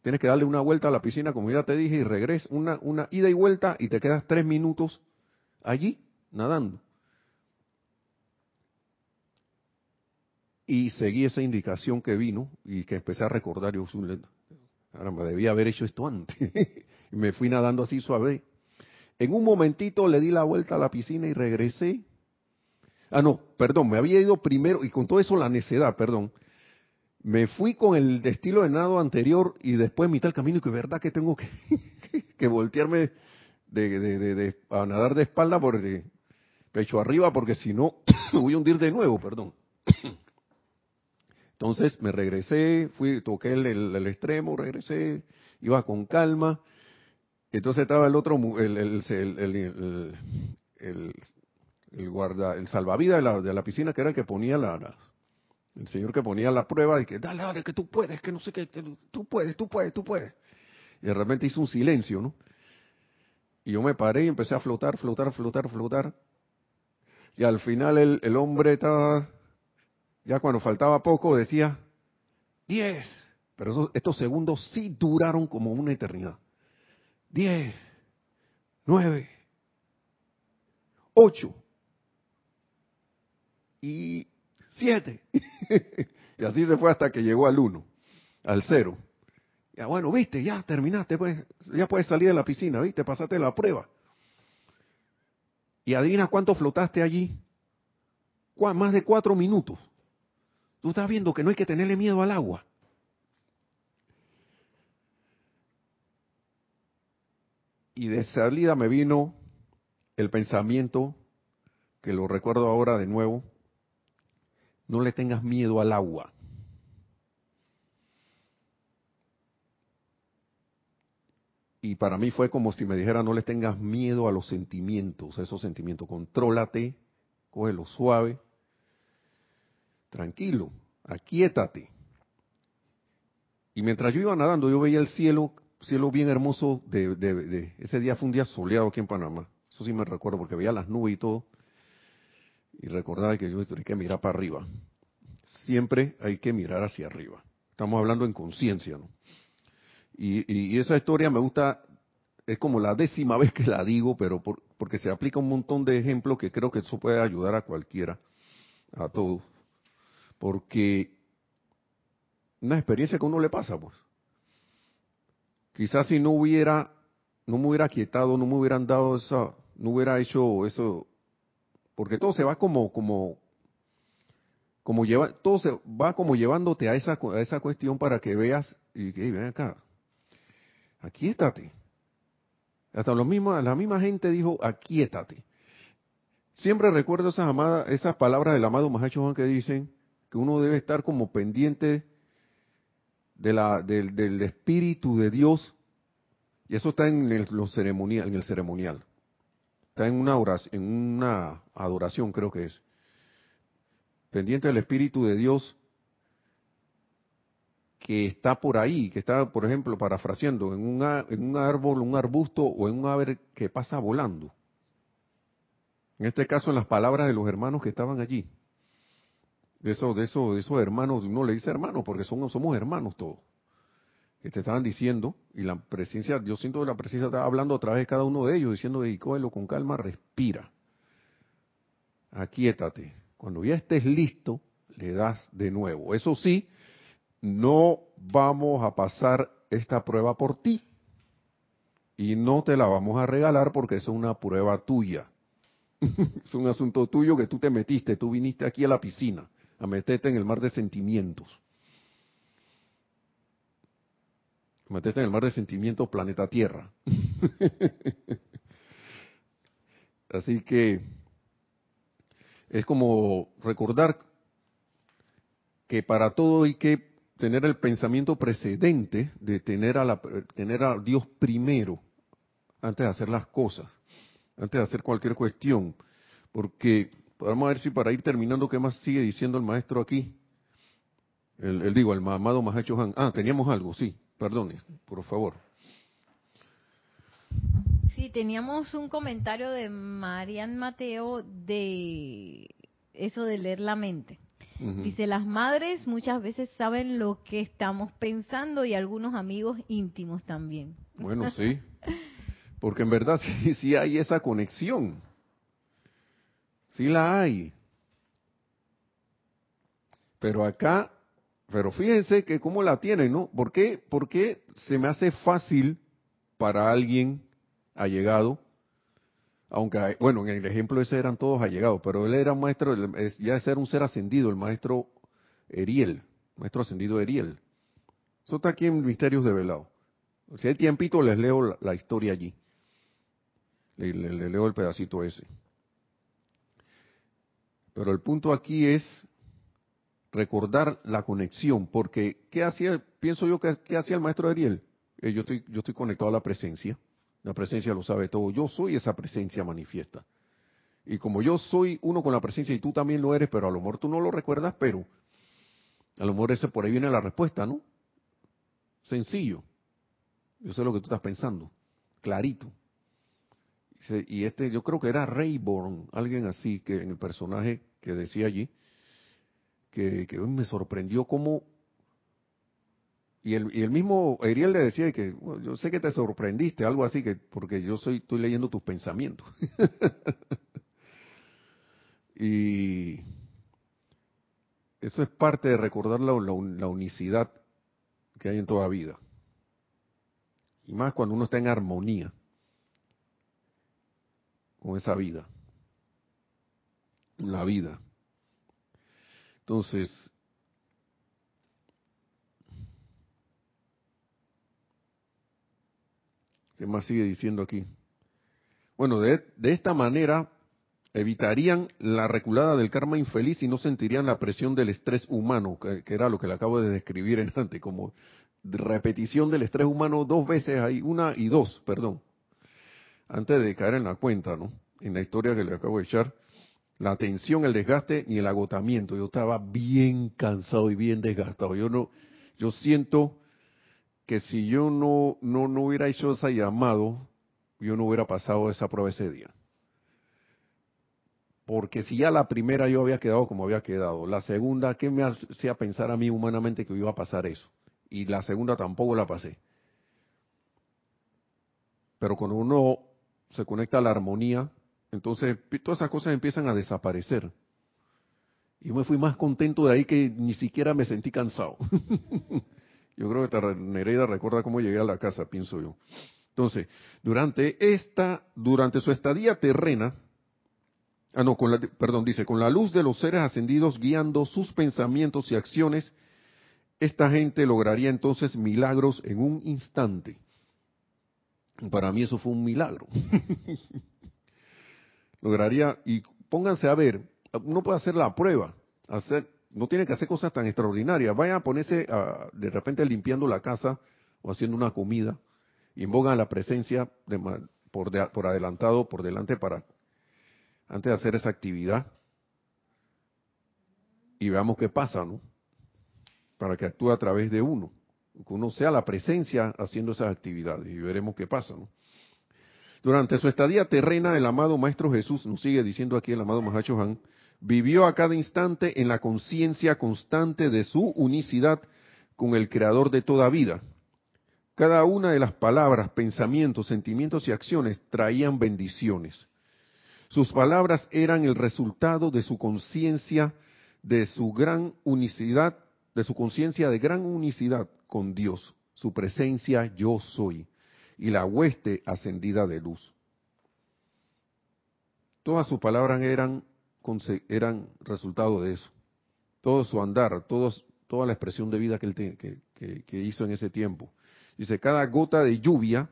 tienes que darle una vuelta a la piscina, como ya te dije, y regresa, una, una ida y vuelta, y te quedas tres minutos allí, nadando. Y seguí esa indicación que vino, y que empecé a recordar, yo, me debía haber hecho esto antes. y me fui nadando así suave. En un momentito le di la vuelta a la piscina y regresé Ah, no, perdón, me había ido primero, y con todo eso la necedad, perdón. Me fui con el estilo de nado anterior y después mitad del camino y que verdad que tengo que, voltearme de, a nadar de espalda por de pecho arriba porque si no me voy a hundir de nuevo, perdón. Entonces me regresé, fui, toqué el, el, extremo, regresé, iba con calma. Entonces estaba el otro, el, el, el guarda, el salvavidas de la, de la piscina, que era el que ponía la, el señor que ponía la prueba y que dale, dale, que tú puedes, que no sé qué, tú puedes, tú puedes, tú puedes. Y de repente hizo un silencio, ¿no? Y yo me paré y empecé a flotar, flotar, flotar, flotar. Y al final el, el hombre estaba, ya cuando faltaba poco, decía, diez. Pero estos segundos sí duraron como una eternidad. Diez, nueve, ocho, y siete. y así se fue hasta que llegó al uno, al cero. Ya bueno, viste, ya terminaste, pues, ya puedes salir de la piscina, viste, pasaste la prueba. Y adivina cuánto flotaste allí. Más de cuatro minutos. Tú estás viendo que no hay que tenerle miedo al agua. Y de salida me vino el pensamiento, que lo recuerdo ahora de nuevo, no le tengas miedo al agua. Y para mí fue como si me dijera, no le tengas miedo a los sentimientos, a esos sentimientos. Contrólate, cógelo suave, tranquilo, aquíétate. Y mientras yo iba nadando, yo veía el cielo, cielo bien hermoso. De, de, ese día fue un día soleado aquí en Panamá. Eso sí me recuerdo, porque veía las nubes y todo y recordar que yo hay que mirar para arriba. Siempre hay que mirar hacia arriba. Estamos hablando en conciencia, ¿no? Y, esa historia me gusta, es como la décima vez que la digo, pero porque se aplica un montón de ejemplos que creo que eso puede ayudar a cualquiera, a todos. Porque una experiencia que uno le pasa, pues. Quizás si no hubiera, no me hubiera quietado, no me hubieran dado esa, no hubiera hecho eso, porque todo se va como, como, como lleva, todo se va como llevándote a esa, a esa cuestión para que veas y que ven acá, aquíétate. Hasta lo mismo, la misma gente dijo, aquíétate. Siempre recuerdo esas, amadas, esas palabras del amado Mahacho Juan que dicen que uno debe estar como pendiente de la, del, del Espíritu de Dios, y eso está en el, los ceremonial, en el ceremonial. Está en una, oración, en una adoración, creo que es. Pendiente del Espíritu de Dios que está por ahí, que está, por ejemplo, parafraseando, en, en un árbol, un arbusto o en un ave que pasa volando. En este caso, en las palabras de los hermanos que estaban allí. De esos, de esos, de esos hermanos, uno le dice hermanos porque somos, somos hermanos todos, que te estaban diciendo, y la presencia, yo siento que la presencia está hablando a través de cada uno de ellos, diciendo, cógelo con calma, respira, aquíétate, cuando ya estés listo, le das de nuevo. Eso sí, no vamos a pasar esta prueba por ti, y no te la vamos a regalar porque es una prueba tuya. es un asunto tuyo que tú te metiste, tú viniste aquí a la piscina a meterte en el mar de sentimientos. Meterte en el mar de sentimientos planeta Tierra. Así que es como recordar que para todo hay que tener el pensamiento precedente de tener a, la, tener a Dios primero antes de hacer las cosas, antes de hacer cualquier cuestión, porque Vamos a ver si para ir terminando, ¿qué más sigue diciendo el maestro aquí? El, digo, el amado Mahacho Han. Ah, teníamos algo, sí, perdone, por favor. Sí, teníamos un comentario de Marian Mateo de eso de leer la mente. Dice, las madres muchas veces saben lo que estamos pensando y algunos amigos íntimos también. Bueno, sí, porque en verdad sí, sí hay esa conexión. Sí la hay. Pero acá, pero fíjense que cómo la tienen, ¿no? ¿Por qué, ¿Por qué se me hace fácil para alguien allegado? Aunque, bueno, en el ejemplo ese eran todos allegados, pero él era maestro, ya ese era un ser ascendido, el maestro Eriel, maestro ascendido Eriel. Eso está aquí en Misterios de Velado. Si hay tiempito, les leo la, historia allí. le leo el pedacito ese. Pero el punto aquí es recordar la conexión, porque ¿qué hacía? Pienso yo que ¿qué hacía el maestro Ariel. Eh, yo estoy, yo estoy conectado a la presencia. La presencia lo sabe todo. Yo soy esa presencia manifiesta. Y como yo soy uno con la presencia y tú también lo eres, pero a lo mejor tú no lo recuerdas, pero a lo mejor ese por ahí viene la respuesta, ¿no? Sencillo. Yo sé lo que tú estás pensando. Clarito. Y este, yo creo que era Rayborn, alguien así, que en el personaje que decía allí, que, me sorprendió cómo... Y el, y el mismo Ariel le decía que yo sé que te sorprendiste, algo así, que porque yo soy, estoy leyendo tus pensamientos. y eso es parte de recordar la, la unicidad que hay en toda vida. Y más cuando uno está en armonía con esa vida. La vida. Entonces, ¿qué más sigue diciendo aquí? Bueno, de, esta manera evitarían la reculada del karma infeliz y no sentirían la presión del estrés humano, que, era lo que le acabo de describir en antes, como repetición del estrés humano dos veces ahí, una y dos, perdón antes de caer en la cuenta, ¿no? En la historia que le acabo de echar, la tensión, el desgaste y el agotamiento. Yo estaba bien cansado y bien desgastado. Yo no, yo siento que si yo no, no, no hubiera hecho ese llamado, yo no hubiera pasado esa prueba ese día. Porque si ya la primera yo había quedado como había quedado, la segunda, ¿qué me hacía pensar a mí humanamente que iba a pasar eso? Y la segunda tampoco la pasé. Pero cuando uno se conecta a la armonía, entonces todas esas cosas empiezan a desaparecer. Y me fui más contento de ahí que ni siquiera me sentí cansado. yo creo que Nereida recuerda cómo llegué a la casa, pienso yo. Entonces, durante esta, durante su estadía terrena, ah no, con la, perdón, dice, con la luz de los seres ascendidos guiando sus pensamientos y acciones, esta gente lograría entonces milagros en un instante. Para mí eso fue un milagro. lograría, y pónganse a ver, uno puede hacer la prueba, hacer, no tiene que hacer cosas tan extraordinarias. Vaya a ponerse de repente limpiando la casa o haciendo una comida, invocan la presencia de, por, por adelantado, por delante para antes de hacer esa actividad y veamos qué pasa, ¿no? Para que actúe a través de uno, que uno sea la presencia haciendo esas actividades y veremos qué pasa, ¿no? Durante su estadía terrena, el amado Maestro Jesús, nos sigue diciendo aquí el amado Mahacho Han, vivió a cada instante en la conciencia constante de su unicidad con el Creador de toda vida. Cada una de las palabras, pensamientos, sentimientos y acciones traían bendiciones. Sus palabras eran el resultado de su conciencia, de su gran unicidad, de su conciencia de gran unicidad con Dios, su presencia yo soy y la hueste ascendida de luz. Todas sus palabras eran, eran resultado de eso. Todo su andar, toda la expresión de vida que él que hizo en ese tiempo. Dice, cada gota de lluvia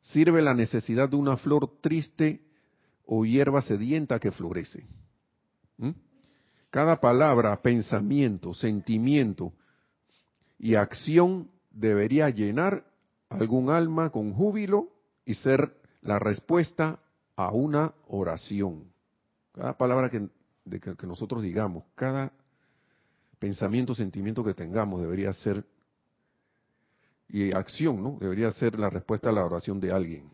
sirve la necesidad de una flor triste o hierba sedienta que florece. ¿Mm? Cada palabra, pensamiento, sentimiento y acción debería llenar algún alma con júbilo y ser la respuesta a una oración. Cada palabra que, nosotros digamos, cada pensamiento, sentimiento que tengamos debería ser, y acción, ¿no? Debería ser la respuesta a la oración de alguien.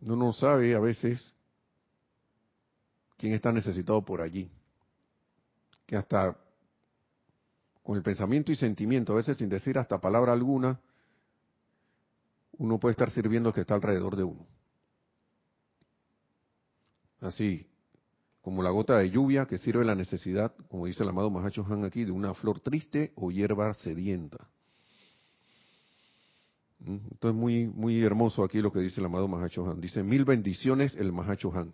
No nos sabe a veces quién está necesitado por allí. Que hasta con el pensamiento y sentimiento, a veces sin decir hasta palabra alguna, uno puede estar sirviendo al que está alrededor de uno. Así, como la gota de lluvia que sirve la necesidad, como dice el amado Mahacho Han aquí, de una flor triste o hierba sedienta. ¿Mm? Entonces muy, muy hermoso aquí lo que dice el amado Mahacho Han. Dice mil bendiciones el Mahacho Han.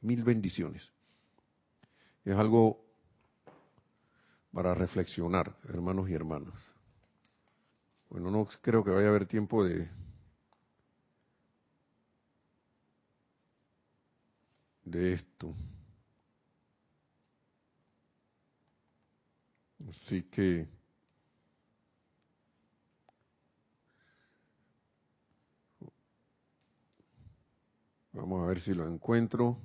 Mil bendiciones. Es algo para reflexionar, hermanos y hermanas. Bueno, no creo que vaya a haber tiempo de de esto. Así que vamos a ver si lo encuentro.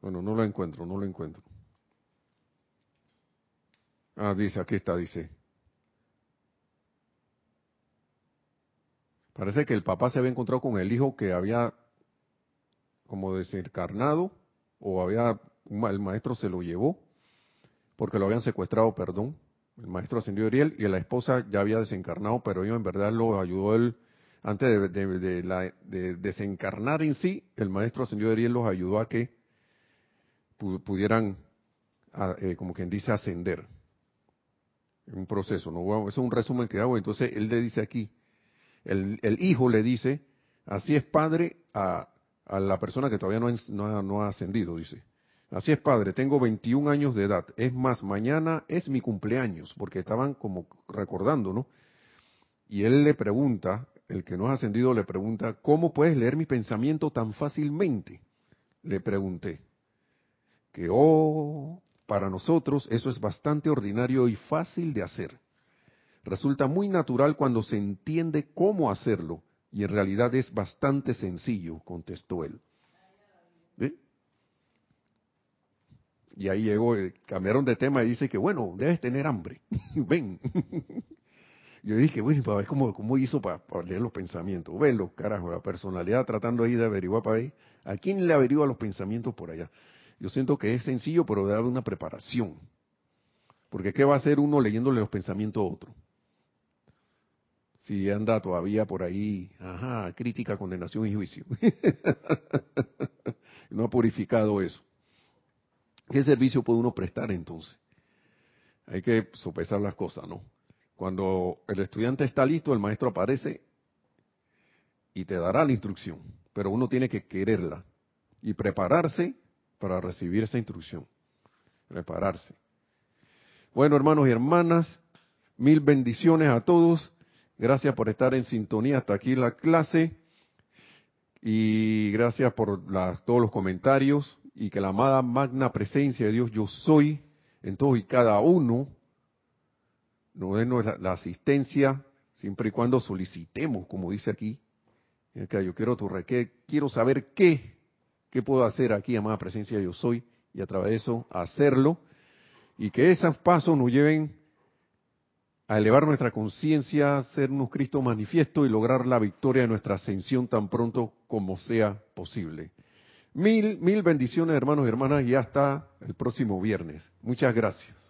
Bueno, no lo encuentro, no lo encuentro. Ah, dice, aquí está, dice. Parece que el papá se había encontrado con el hijo que había como desencarnado o había el maestro se lo llevó porque lo habían secuestrado, perdón. El maestro ascendió Ariel y la esposa ya había desencarnado, pero yo en verdad lo ayudó él antes de, desencarnar en sí. El maestro ascendió Ariel los ayudó a que pudieran, ah, eh, como quien dice, ascender. En un proceso, ¿no? eso es un resumen que hago. Entonces él le dice aquí, el, hijo le dice, así es padre a, a la persona que todavía no, ha ascendido, dice. Así es, padre, tengo 21 años de edad. Es más, mañana es mi cumpleaños, porque estaban como recordando, ¿no? Y él le pregunta, el que no ha ascendido le pregunta, ¿cómo puedes leer mi pensamiento tan fácilmente? Le pregunté que, oh, para nosotros eso es bastante ordinario y fácil de hacer. Resulta muy natural cuando se entiende cómo hacerlo, y en realidad es bastante sencillo, contestó él. Y ahí llegó, eh, cambiaron de tema y dice que, bueno, debes tener hambre. Ven. Yo dije, bueno, para ver cómo, cómo hizo para, leer los pensamientos. Velo, carajo, la personalidad tratando ahí de averiguar para ahí. ¿A quién le averigua los pensamientos por allá? Yo siento que es sencillo, pero debe haber una preparación. Porque ¿qué va a hacer uno leyéndole los pensamientos a otro? Si anda todavía por ahí, ajá, crítica, condenación y juicio. no ha purificado eso. ¿Qué servicio puede uno prestar entonces? Hay que sopesar las cosas, ¿no? Cuando el estudiante está listo, el maestro aparece y te dará la instrucción, pero uno tiene que quererla y prepararse para recibir esa instrucción. Prepararse. Bueno, hermanos y hermanas, mil bendiciones a todos. Gracias por estar en sintonía hasta aquí la clase. Y gracias por todos los comentarios. Y que la amada magna presencia de Dios, yo soy, en todos y cada uno, nos dé la, asistencia siempre y cuando solicitemos, como dice aquí. Yo quiero tu quiero saber qué ¿Qué puedo hacer aquí, amada presencia yo soy? Y a través de eso hacerlo. Y que esos pasos nos lleven a elevar nuestra conciencia, ser Cristo manifiesto y lograr la victoria de nuestra ascensión tan pronto como sea posible. Mil, mil bendiciones, hermanos y hermanas, y hasta el próximo viernes. Muchas gracias.